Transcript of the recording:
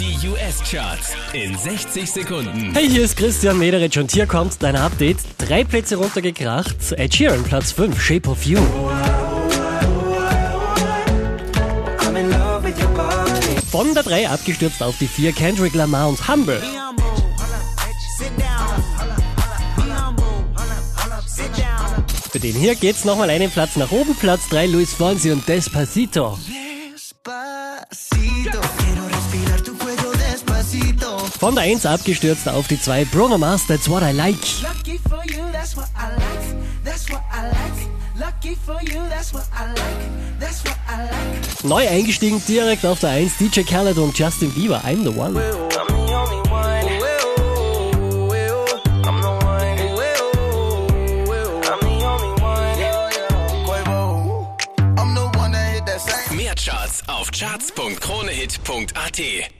Die US-Charts in 60 Sekunden. Hey, hier ist Christian Mederich und hier kommt dein Update. Drei Plätze runtergekracht. Ed Sheeran, Platz 5, Shape of You. Von der 3 abgestürzt auf die 4, Kendrick Lamar und Humble. Für den hier geht's nochmal einen Platz nach oben. Platz 3, Luis Fonsi und Despacito. Despacito. Von der 1 abgestürzt auf die 2, Bruno Mars, That's What I Like. Lucky for you, that's what I like. That's what I like. Lucky for you, that's what I like. That's what I like. Neu eingestiegen direkt auf der 1, DJ Khaled und Justin Bieber, I'm the One. Mehr Charts auf charts.kronehit.at.